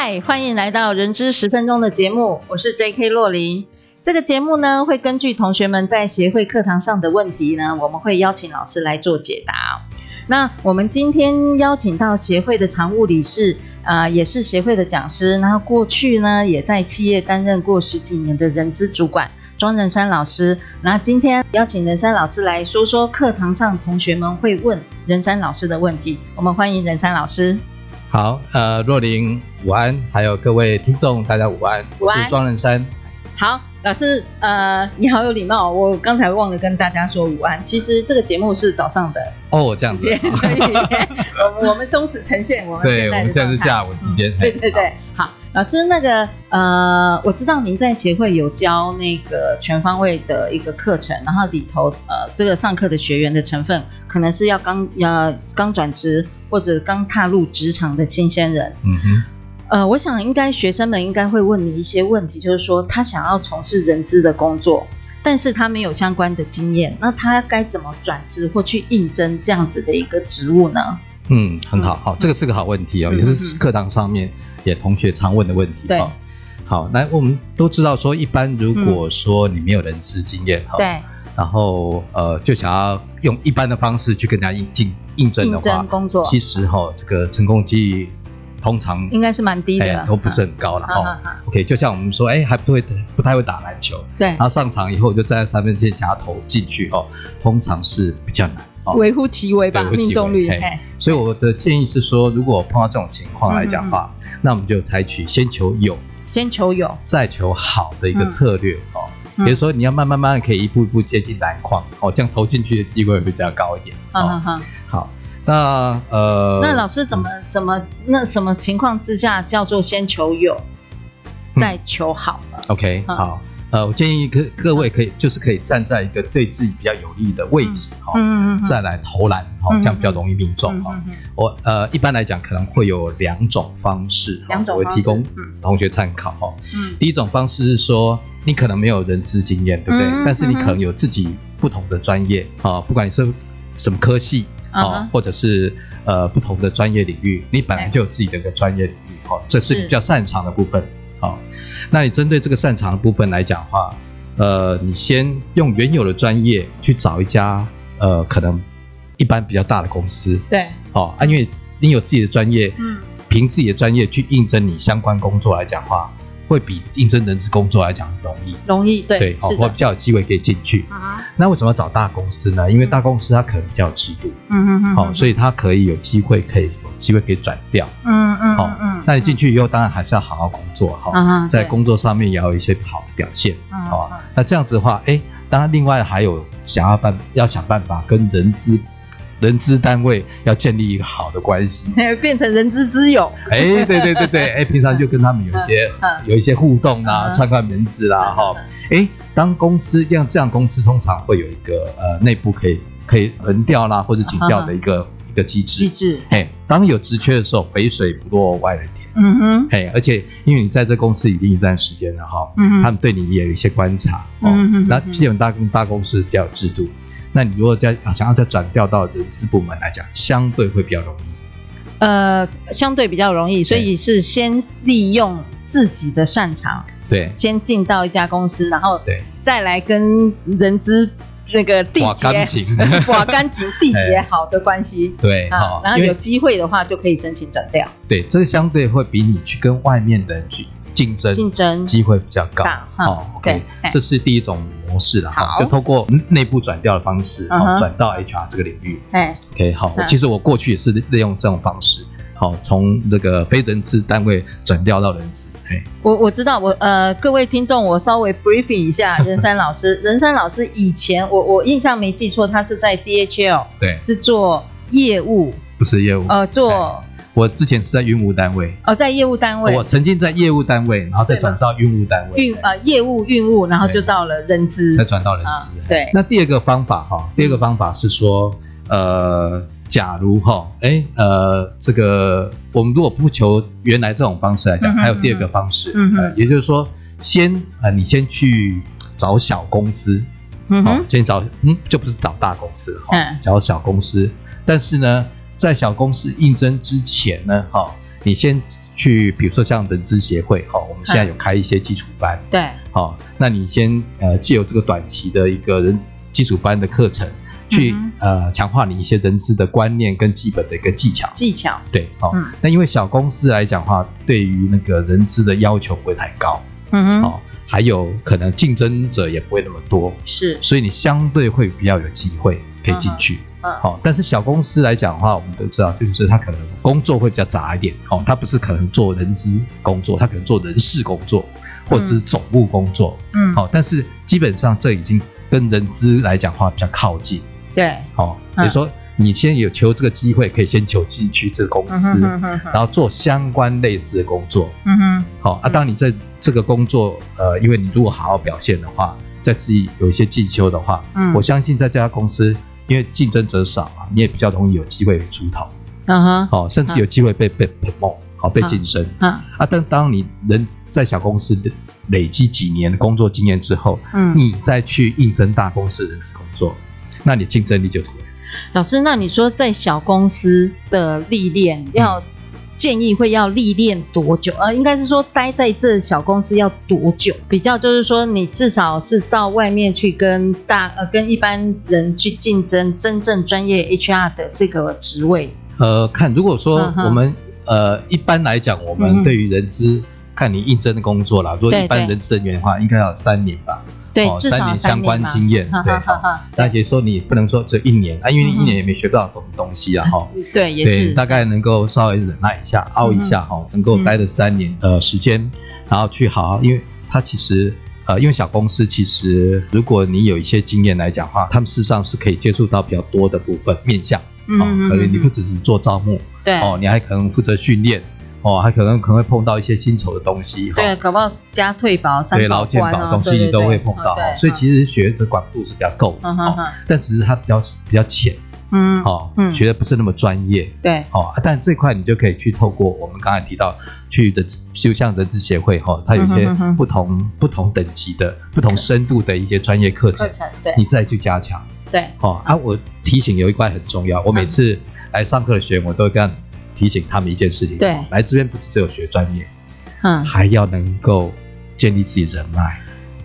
嗨，欢迎来到人资十分钟的节目，我是 J.K. 洛琳。这个节目呢，会根据同学们在协会课堂上的问题呢，我们会邀请老师来做解答。那我们今天邀请到协会的常务理事，呃，也是协会的讲师，然后过去呢，也在企业担任过十几年的人资主管庄仁山老师。那今天邀请仁山老师来说说课堂上同学们会问仁山老师的问题。我们欢迎仁山老师。好，呃，若琳午安，还有各位听众，大家午安，午安，我是庄仁山。好，老师，呃，你好有礼貌，我刚才忘了跟大家说午安。其实这个节目是早上的哦，这样子，所以我们我们忠实呈现我们现在的状态。对，我们现在是下午时间。对对对，好。老师，那个呃，我知道您在协会有教那个全方位的一个课程，然后里头呃，这个上课的学员的成分可能是要刚要刚转职或者刚踏入职场的新鲜人。嗯哼。呃，我想应该学生们应该会问你一些问题，就是说他想要从事人资的工作，但是他没有相关的经验，那他该怎么转职或去应征这样子的一个职务呢？嗯，很好，好，这个是个好问题哦，嗯、也是课堂上面。也同学常问的问题，对，好，那，我们都知道说，一般如果说你没有人事经验，对、嗯，然后呃，就想要用一般的方式去跟人家应进应征的话，工作，其实哈，这个成功机率通常应该是蛮低的、哎，都不是很高了哈。OK，就像我们说，哎、欸，还不会不太会打篮球，对，然后上场以后就站在三分线想要投进去哦，通常是比较难。微乎其微吧，命中率。所以我的建议是说，如果碰到这种情况来讲的话，那我们就采取先求有，先求有，再求好的一个策略哦。嗯、比如说，你要慢慢慢慢可以一步一步接近篮筐哦，这样投进去的机会会比较高一点。好，那呃，那老师怎么怎么那什么情况之下叫做先求有，再求好？OK，好。呃，我建议各各位可以就是可以站在一个对自己比较有利的位置哈，嗯嗯，再来投篮哈，这样比较容易命中哈。我呃一般来讲可能会有两种方式，两种我会提供同学参考哈。嗯，第一种方式是说你可能没有人资经验，对不对？但是你可能有自己不同的专业啊，不管你是什么科系啊，或者是呃不同的专业领域，你本来就有自己的一个专业领域哈，这是比较擅长的部分。好，那你针对这个擅长的部分来讲的话，呃，你先用原有的专业去找一家呃，可能一般比较大的公司，对，哦，啊，因为你有自己的专业，嗯，凭自己的专业去应征你相关工作来讲的话。会比应征人资工作来讲容易，容易对，对，好，会比较有机会可以进去。Uh-huh. 那为什么要找大公司呢？因为大公司它可能比较有制度，嗯嗯嗯，好，所以它可以有机会可以有机会可以转调，嗯嗯，好，嗯，那你进去以后，当然还是要好好工作哈，uh-huh, 在工作上面也要有一些好的表现，好，uh-huh. 那这样子的话，哎，当然另外还有想要办要想办法跟人资。人资单位要建立一个好的关系，变成人资之友。哎、欸，对对对对，哎、欸，平常就跟他们有一些 有一些互动啦，串串门子啦，哈。哎，当公司像这样公司，通常会有一个呃内部可以可以轮调啦或者请调的一个一个机制。机制。哎，当有职缺的时候，肥水不落外人田。嗯哼。哎，而且因为你在这公司已经一段时间了哈，嗯他们对你也有一些观察。嗯哼。那基本大大公司比较有制度。那你如果再想要再转调到人资部门来讲，相对会比较容易。呃，相对比较容易，所以是先利用自己的擅长，对，先进到一家公司，然后对，再来跟人资那个缔结，哇，干净缔结好的关系，对，好，然后有机会的话就可以申请转调。对，这个相对会比你去跟外面的人去。竞争竞争。机会比较高，好，OK，这是第一种模式了哈，就透过内部转调的方式，转到 HR 这个领域，哎，OK，好，其实我过去也是利用这种方式，好，从那个非人资单位转调到人资。嘿，我我知道，我呃，各位听众，我稍微 briefing 一下 任山老师。任山老师以前，我我印象没记错，他是在 DHL，对，是做业务，不是业务，呃，做。我之前是在运务单位，哦，在业务单位。我曾经在业务单位，然后再转到运务单位。运呃，业务运务，然后就到了人资，才转到人资。对。那第二个方法哈，第二个方法是说，呃。假如哈，哎，呃，这个我们如果不求原来这种方式来讲，还有第二个方式，嗯嗯，也就是说，先呃，你先去找小公司，嗯好，先找，嗯，就不是找大公司哈，找小公司。但是呢，在小公司应征之前呢，哈，你先去，比如说像人资协会，哈，我们现在有开一些基础班，对，好，那你先呃，借由这个短期的一个人基础班的课程。去呃强化你一些人资的观念跟基本的一个技巧。技巧。对，好。那因为小公司来讲的话，对于那个人资的要求不会太高，嗯哼，好，还有可能竞争者也不会那么多，是，所以你相对会比较有机会可以进去，嗯，好。但是小公司来讲的话，我们都知道，就是他可能工作会比较杂一点，哦，他不是可能做人资工作，他可能做人事工作或者是总务工作，嗯，好。但是基本上这已经跟人资来讲的话比较靠近。对，好，比如说你先有求这个机会，可以先求进去这个公司，然后做相关类似的工作，嗯哼，好啊。当你在这个工作，呃，因为你如果好好表现的话，在自己有一些进修的话，嗯，我相信在这家公司，因为竞争者少啊，你也比较容易有机会出头，嗯哼，好，甚至有机会被被 promote，好被晋升，啊啊。但当你人在小公司累积几年的工作经验之后，嗯，你再去应征大公司人事工作。那你竞争力就出来。老师，那你说在小公司的历练，要建议会要历练多久？呃，应该是说待在这小公司要多久？比较就是说，你至少是到外面去跟大呃跟一般人去竞争真正专业 HR 的这个职位。呃，看如果说我们呃一般来讲，我们对于人资看你应征的工作啦，如果一般人资人员的话，应该要三年吧。对，至少三年相关经验，对，而且说你不能说这一年啊，因为你一年也没学到东东西啊，哈，对，也是，大概能够稍微忍耐一下，熬一下哈，能够待了三年呃时间，然后去好好，因为它其实呃，因为小公司其实如果你有一些经验来讲的话，他们事实上是可以接触到比较多的部分面向，哦，可能你不只是做招募，对，哦，你还可能负责训练。哦，还可能可能会碰到一些薪酬的东西，对，搞不好加退保、三保、劳健保的东西你都会碰到，所以其实学的广度是比较够，但只是它比较比较浅，嗯，好，学的不是那么专业，对，哦，但这块你就可以去透过我们刚才提到去的，就像人资协会哈，它有一些不同不同等级的、不同深度的一些专业课程，对，你再去加强，对，哦。啊，我提醒有一块很重要，我每次来上课的学员，我都会跟。提醒他们一件事情，对，来这边不只有学专业，嗯，还要能够建立自己人脉，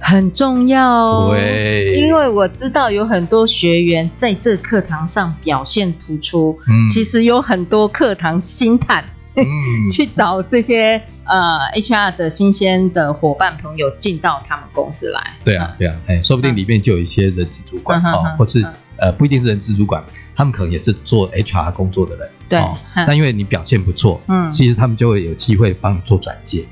很重要哦。对，因为我知道有很多学员在这课堂上表现突出，嗯，其实有很多课堂星探，嗯，去找这些呃 HR 的新鲜的伙伴朋友进到他们公司来。对啊，对啊，哎，说不定里面就有一些人资主管哦，或是呃不一定是人资主管。他们可能也是做 HR 工作的人，对。那因为你表现不错，嗯，其实他们就会有机会帮你做转介，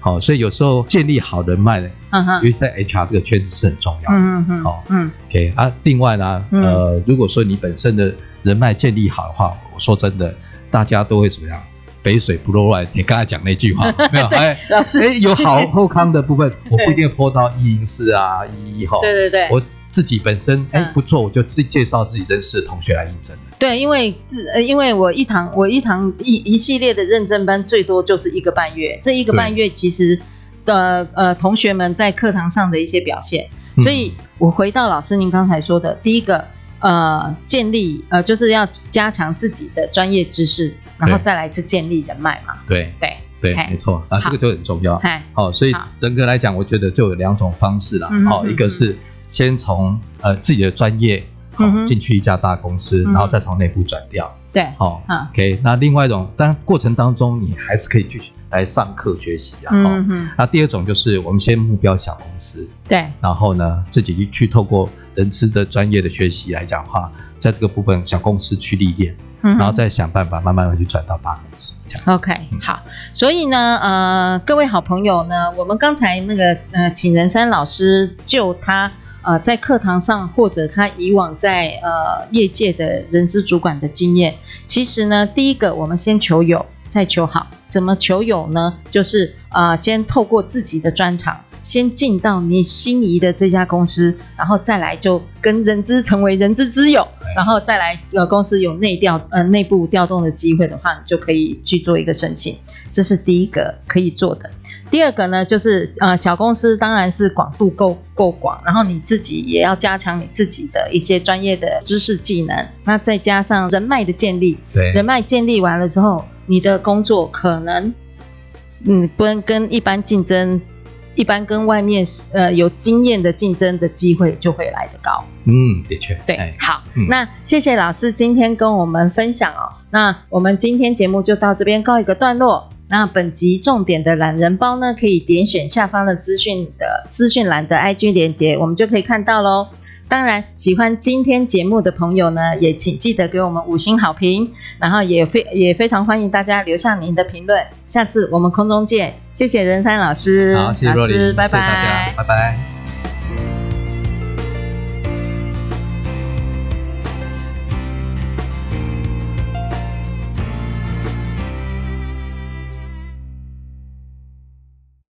好，所以有时候建立好人脉呢，嗯哼，尤其在 HR 这个圈子是很重要的，嗯嗯好，嗯，OK 啊。另外呢，呃，如果说你本身的人脉建立好的话，我说真的，大家都会怎么样？肥水不落外，你刚才讲那句话 没有？哎，老师，哎，有好后康的部分，我不一定泼到一零四啊，一一哈，对对对，我。自己本身哎不错，我就自己介绍自己认识的同学来应征。对，因为自呃，因为我一堂我一堂一一系列的认证班最多就是一个半月，这一个半月其实的呃同学们在课堂上的一些表现，所以我回到老师您刚才说的第一个呃建立呃就是要加强自己的专业知识，然后再来是建立人脉嘛。对。对。对，没错啊，这个就很重要。好，所以整个来讲，我觉得就有两种方式了。好，一个是。先从呃自己的专业好进去一家大公司，然后再从内部转掉。对，好，OK。那另外一种，当然过程当中你还是可以去来上课学习啊。嗯嗯。那第二种就是我们先目标小公司，对，然后呢自己去透过人资的专业的学习来讲的话，在这个部分小公司去历练。然后再想办法慢慢的去转到大公司，这样。OK，好。所以呢，呃，各位好朋友呢，我们刚才那个呃，请仁山老师就他呃在课堂上或者他以往在呃业界的人资主管的经验，其实呢，第一个我们先求有，再求好。怎么求有呢？就是呃，先透过自己的专长。先进到你心仪的这家公司，然后再来就跟人资成为人资之友，然后再来呃公司有内调呃内部调动的机会的话，你就可以去做一个申请，这是第一个可以做的。第二个呢，就是呃小公司当然是广度够够广，然后你自己也要加强你自己的一些专业的知识技能，那再加上人脉的建立，对，人脉建立完了之后，你的工作可能嗯不能跟一般竞争。一般跟外面呃有经验的竞争的机会就会来得高。嗯，的确。对，哎、好、嗯，那谢谢老师今天跟我们分享哦。那我们今天节目就到这边告一个段落。那本集重点的懒人包呢，可以点选下方的资讯的资讯栏的 IG 连接，我们就可以看到喽。当然，喜欢今天节目的朋友呢，也请记得给我们五星好评，然后也非也非常欢迎大家留下您的评论。下次我们空中见，谢谢任山老师，好，谢谢老师，拜拜，谢谢大家，拜拜。